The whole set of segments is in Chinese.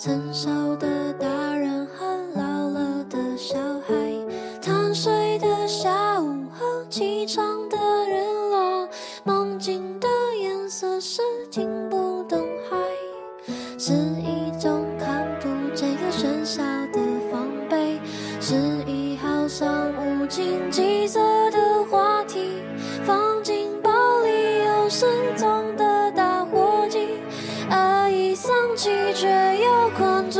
成丧气，却又困住。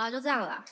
好了，就这样了。